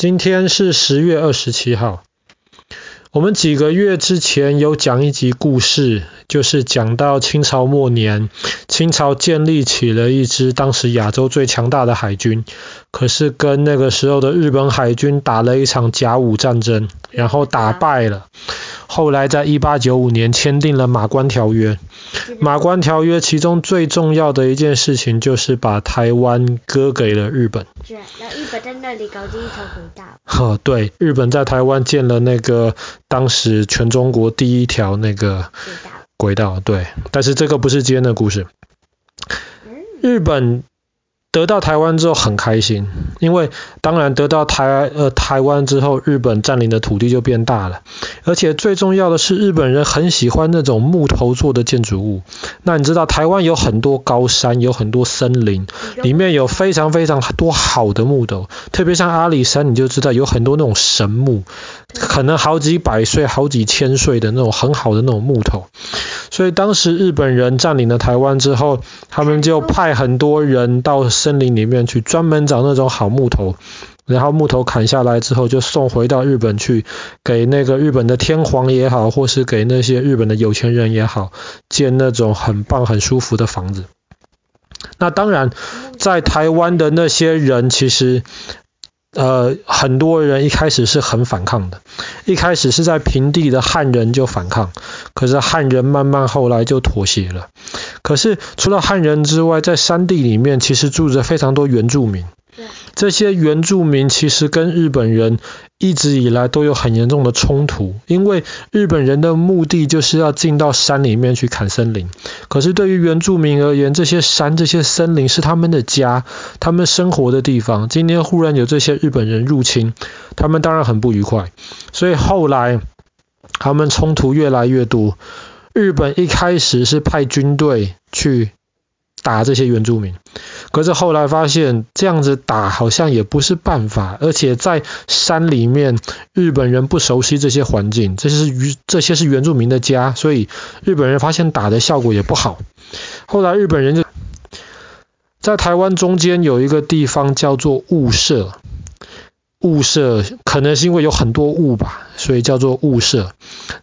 今天是十月二十七号。我们几个月之前有讲一集故事，就是讲到清朝末年，清朝建立起了一支当时亚洲最强大的海军，可是跟那个时候的日本海军打了一场甲午战争，然后打败了。后来在一八九五年签订了马关条约。马关条约其中最重要的一件事情就是把台湾割给了日本。是，然后日本在那里搞第一条轨道。哈，对，日本在台湾建了那个当时全中国第一条那个轨道。对，但是这个不是今天的故事。日本。得到台湾之后很开心，因为当然得到台呃台湾之后，日本占领的土地就变大了，而且最重要的是日本人很喜欢那种木头做的建筑物。那你知道台湾有很多高山，有很多森林，里面有非常非常多好的木头，特别像阿里山，你就知道有很多那种神木，可能好几百岁、好几千岁的那种很好的那种木头。所以当时日本人占领了台湾之后，他们就派很多人到森林里面去，专门找那种好木头，然后木头砍下来之后就送回到日本去，给那个日本的天皇也好，或是给那些日本的有钱人也好，建那种很棒、很舒服的房子。那当然，在台湾的那些人其实。呃，很多人一开始是很反抗的，一开始是在平地的汉人就反抗，可是汉人慢慢后来就妥协了。可是除了汉人之外，在山地里面其实住着非常多原住民。这些原住民其实跟日本人一直以来都有很严重的冲突，因为日本人的目的就是要进到山里面去砍森林。可是对于原住民而言，这些山、这些森林是他们的家，他们生活的地方。今天忽然有这些日本人入侵，他们当然很不愉快。所以后来他们冲突越来越多。日本一开始是派军队去打这些原住民。可是后来发现这样子打好像也不是办法，而且在山里面，日本人不熟悉这些环境，这些是这些是原住民的家，所以日本人发现打的效果也不好。后来日本人就在台湾中间有一个地方叫做雾社，雾社可能是因为有很多雾吧，所以叫做雾社。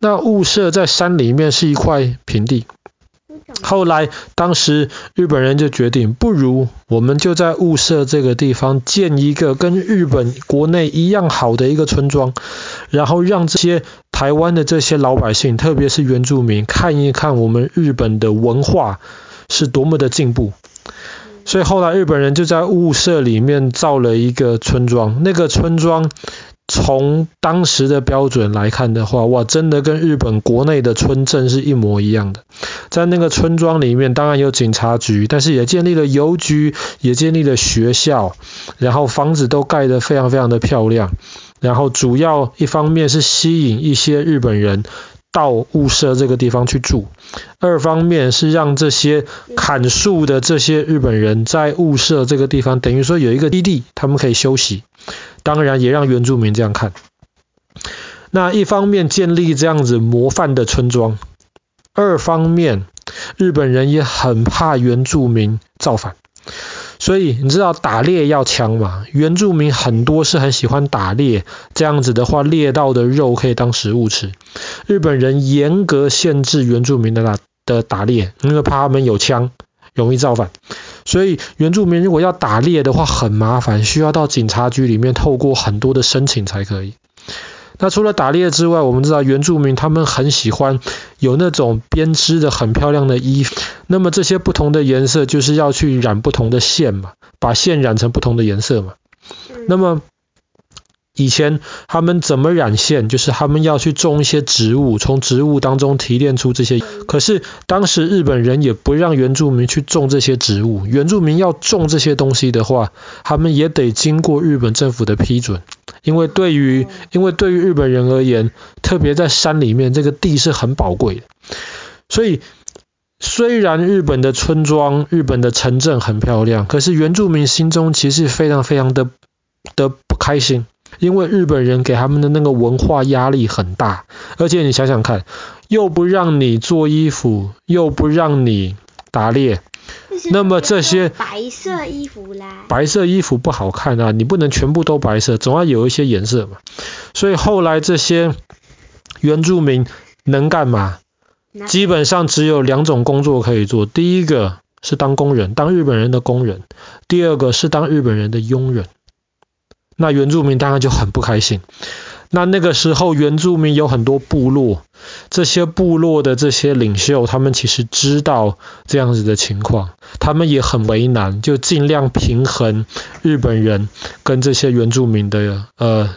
那雾社在山里面是一块平地。后来，当时日本人就决定，不如我们就在雾社这个地方建一个跟日本国内一样好的一个村庄，然后让这些台湾的这些老百姓，特别是原住民，看一看我们日本的文化是多么的进步。所以后来日本人就在雾社里面造了一个村庄，那个村庄。从当时的标准来看的话，哇，真的跟日本国内的村镇是一模一样的。在那个村庄里面，当然有警察局，但是也建立了邮局，也建立了学校，然后房子都盖得非常非常的漂亮。然后主要一方面是吸引一些日本人到雾社这个地方去住，二方面是让这些砍树的这些日本人在雾社这个地方，等于说有一个基地，他们可以休息。当然也让原住民这样看。那一方面建立这样子模范的村庄，二方面日本人也很怕原住民造反，所以你知道打猎要枪嘛？原住民很多是很喜欢打猎，这样子的话猎到的肉可以当食物吃。日本人严格限制原住民的打的打猎，因为怕他们有枪，容易造反。所以原住民如果要打猎的话很麻烦，需要到警察局里面透过很多的申请才可以。那除了打猎之外，我们知道原住民他们很喜欢有那种编织的很漂亮的衣服，那么这些不同的颜色就是要去染不同的线嘛，把线染成不同的颜色嘛。那么以前他们怎么染线？就是他们要去种一些植物，从植物当中提炼出这些。可是当时日本人也不让原住民去种这些植物，原住民要种这些东西的话，他们也得经过日本政府的批准。因为对于因为对于日本人而言，特别在山里面，这个地是很宝贵的。所以虽然日本的村庄、日本的城镇很漂亮，可是原住民心中其实非常非常的的不开心。因为日本人给他们的那个文化压力很大，而且你想想看，又不让你做衣服，又不让你打猎，那么这些白色衣服啦，白色衣服不好看啊，你不能全部都白色，总要有一些颜色嘛。所以后来这些原住民能干嘛？基本上只有两种工作可以做，第一个是当工人，当日本人的工人；第二个是当日本人的佣人。那原住民当然就很不开心。那那个时候，原住民有很多部落，这些部落的这些领袖，他们其实知道这样子的情况，他们也很为难，就尽量平衡日本人跟这些原住民的呃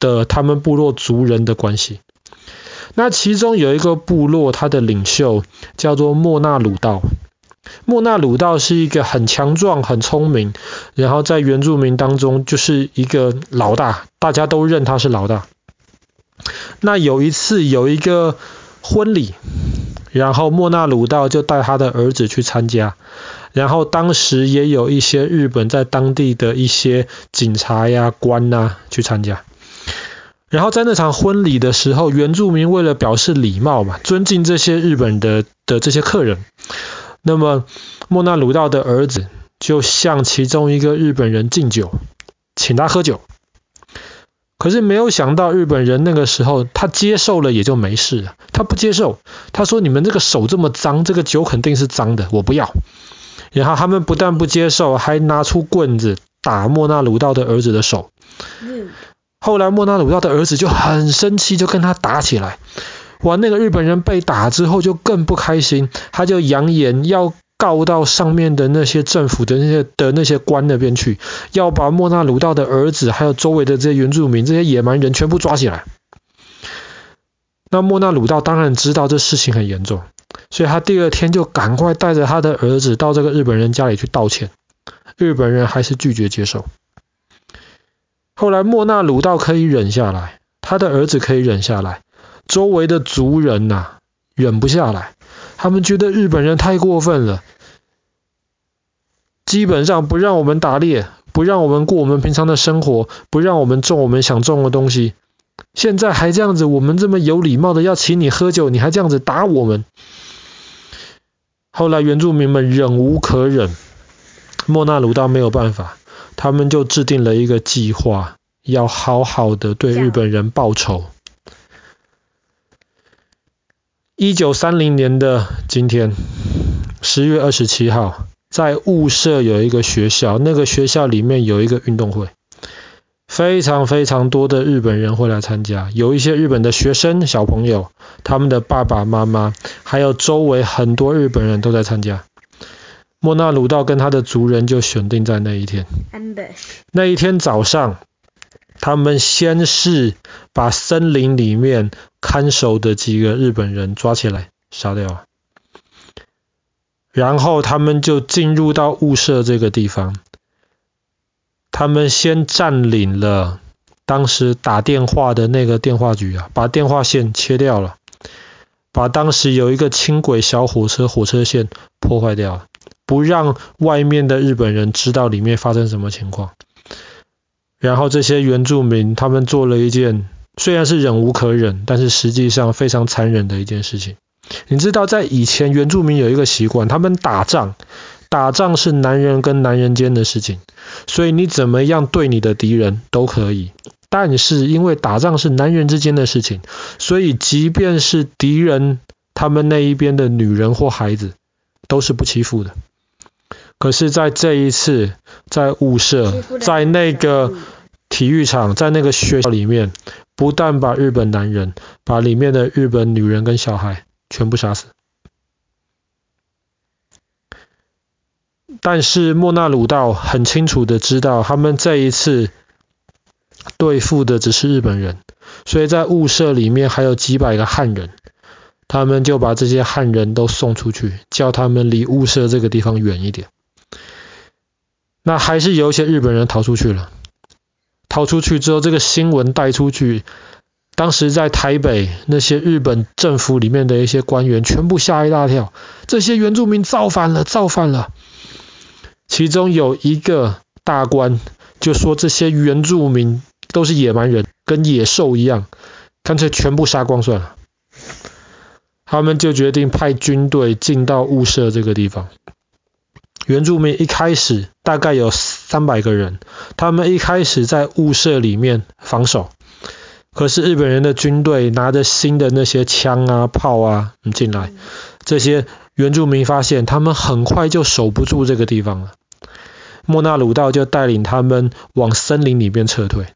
的他们部落族人的关系。那其中有一个部落，他的领袖叫做莫那鲁道。莫纳鲁道是一个很强壮、很聪明，然后在原住民当中就是一个老大，大家都认他是老大。那有一次有一个婚礼，然后莫纳鲁道就带他的儿子去参加，然后当时也有一些日本在当地的一些警察呀、官呐去参加。然后在那场婚礼的时候，原住民为了表示礼貌嘛，尊敬这些日本的的这些客人。那么，莫那鲁道的儿子就向其中一个日本人敬酒，请他喝酒。可是没有想到，日本人那个时候他接受了也就没事了，他不接受，他说：“你们这个手这么脏，这个酒肯定是脏的，我不要。”然后他们不但不接受，还拿出棍子打莫那鲁道的儿子的手。后来莫那鲁道的儿子就很生气，就跟他打起来。哇，那个日本人被打之后就更不开心，他就扬言要告到上面的那些政府的那些的那些官那边去，要把莫那鲁道的儿子还有周围的这些原住民这些野蛮人全部抓起来。那莫那鲁道当然知道这事情很严重，所以他第二天就赶快带着他的儿子到这个日本人家里去道歉，日本人还是拒绝接受。后来莫那鲁道可以忍下来，他的儿子可以忍下来。周围的族人呐、忍不下来，他们觉得日本人太过分了，基本上不让我们打猎，不让我们过我们平常的生活，不让我们种我们想种的东西，现在还这样子，我们这么有礼貌的要请你喝酒，你还这样子打我们。后来原住民们忍无可忍，莫那鲁道没有办法，他们就制定了一个计划，要好好的对日本人报仇。一九三零年的今天，十月二十七号，在雾社有一个学校，那个学校里面有一个运动会，非常非常多的日本人会来参加，有一些日本的学生小朋友，他们的爸爸妈妈，还有周围很多日本人都在参加。莫那鲁道跟他的族人就选定在那一天，那一天早上。他们先是把森林里面看守的几个日本人抓起来杀掉，然后他们就进入到雾社这个地方。他们先占领了当时打电话的那个电话局啊，把电话线切掉了，把当时有一个轻轨小火车火车线破坏掉了，不让外面的日本人知道里面发生什么情况。然后这些原住民，他们做了一件虽然是忍无可忍，但是实际上非常残忍的一件事情。你知道，在以前原住民有一个习惯，他们打仗，打仗是男人跟男人间的事情，所以你怎么样对你的敌人都可以。但是因为打仗是男人之间的事情，所以即便是敌人，他们那一边的女人或孩子，都是不欺负的。可是，在这一次，在雾社，在那个体育场，在那个学校里面，不但把日本男人，把里面的日本女人跟小孩全部杀死。但是莫那鲁道很清楚的知道，他们这一次对付的只是日本人，所以在雾社里面还有几百个汉人，他们就把这些汉人都送出去，叫他们离雾社这个地方远一点。那还是有一些日本人逃出去了，逃出去之后，这个新闻带出去，当时在台北那些日本政府里面的一些官员全部吓一大跳，这些原住民造反了，造反了。其中有一个大官就说，这些原住民都是野蛮人，跟野兽一样，干脆全部杀光算了。他们就决定派军队进到雾社这个地方。原住民一开始大概有三百个人，他们一开始在雾社里面防守，可是日本人的军队拿着新的那些枪啊、炮啊进来，这些原住民发现他们很快就守不住这个地方了。莫那鲁道就带领他们往森林里面撤退。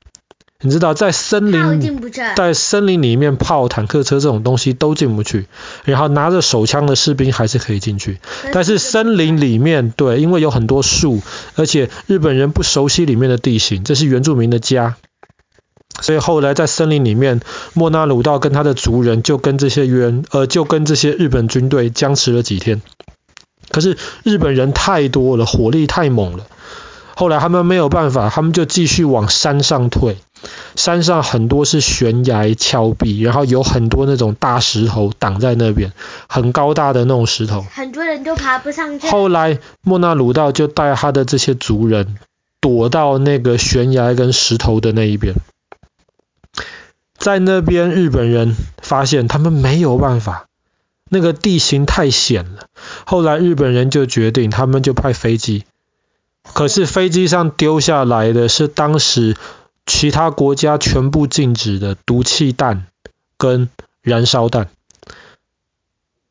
你知道，在森林，在森林里面，炮、坦克车这种东西都进不去，然后拿着手枪的士兵还是可以进去。但是森林里面，对，因为有很多树，而且日本人不熟悉里面的地形，这是原住民的家，所以后来在森林里面，莫那鲁道跟他的族人就跟这些原，呃，就跟这些日本军队僵持了几天。可是日本人太多了，火力太猛了，后来他们没有办法，他们就继续往山上退。山上很多是悬崖峭壁，然后有很多那种大石头挡在那边，很高大的那种石头，很多人都爬不上去。后来莫那鲁道就带他的这些族人躲到那个悬崖跟石头的那一边，在那边日本人发现他们没有办法，那个地形太险了。后来日本人就决定，他们就派飞机，可是飞机上丢下来的是当时。其他国家全部禁止的毒气弹跟燃烧弹，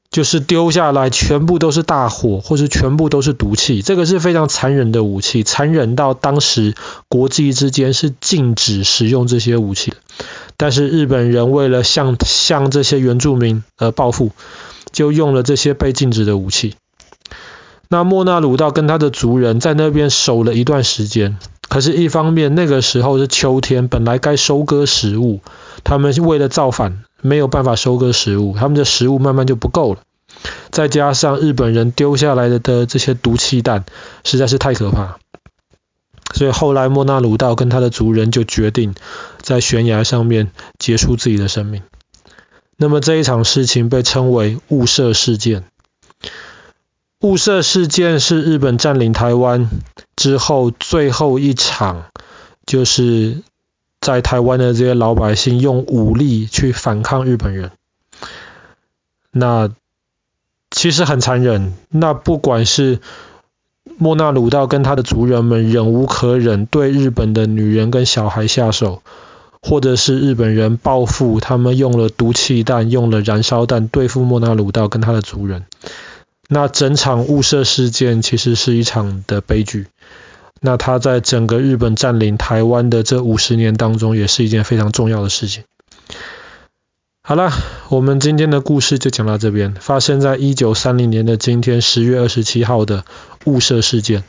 就是丢下来全部都是大火，或是全部都是毒气。这个是非常残忍的武器，残忍到当时国际之间是禁止使用这些武器的。但是日本人为了向向这些原住民而报复，就用了这些被禁止的武器。那莫那鲁道跟他的族人在那边守了一段时间。可是，一方面那个时候是秋天，本来该收割食物，他们是为了造反，没有办法收割食物，他们的食物慢慢就不够了。再加上日本人丢下来的的这些毒气弹，实在是太可怕。所以后来莫那鲁道跟他的族人就决定在悬崖上面结束自己的生命。那么这一场事情被称为雾社事件。雾社事件是日本占领台湾之后最后一场，就是在台湾的这些老百姓用武力去反抗日本人。那其实很残忍。那不管是莫那鲁道跟他的族人们忍无可忍，对日本的女人跟小孩下手，或者是日本人报复，他们用了毒气弹、用了燃烧弹对付莫那鲁道跟他的族人。那整场雾社事件其实是一场的悲剧。那它在整个日本占领台湾的这五十年当中，也是一件非常重要的事情。好了，我们今天的故事就讲到这边。发生在一九三零年的今天，十月二十七号的雾社事件。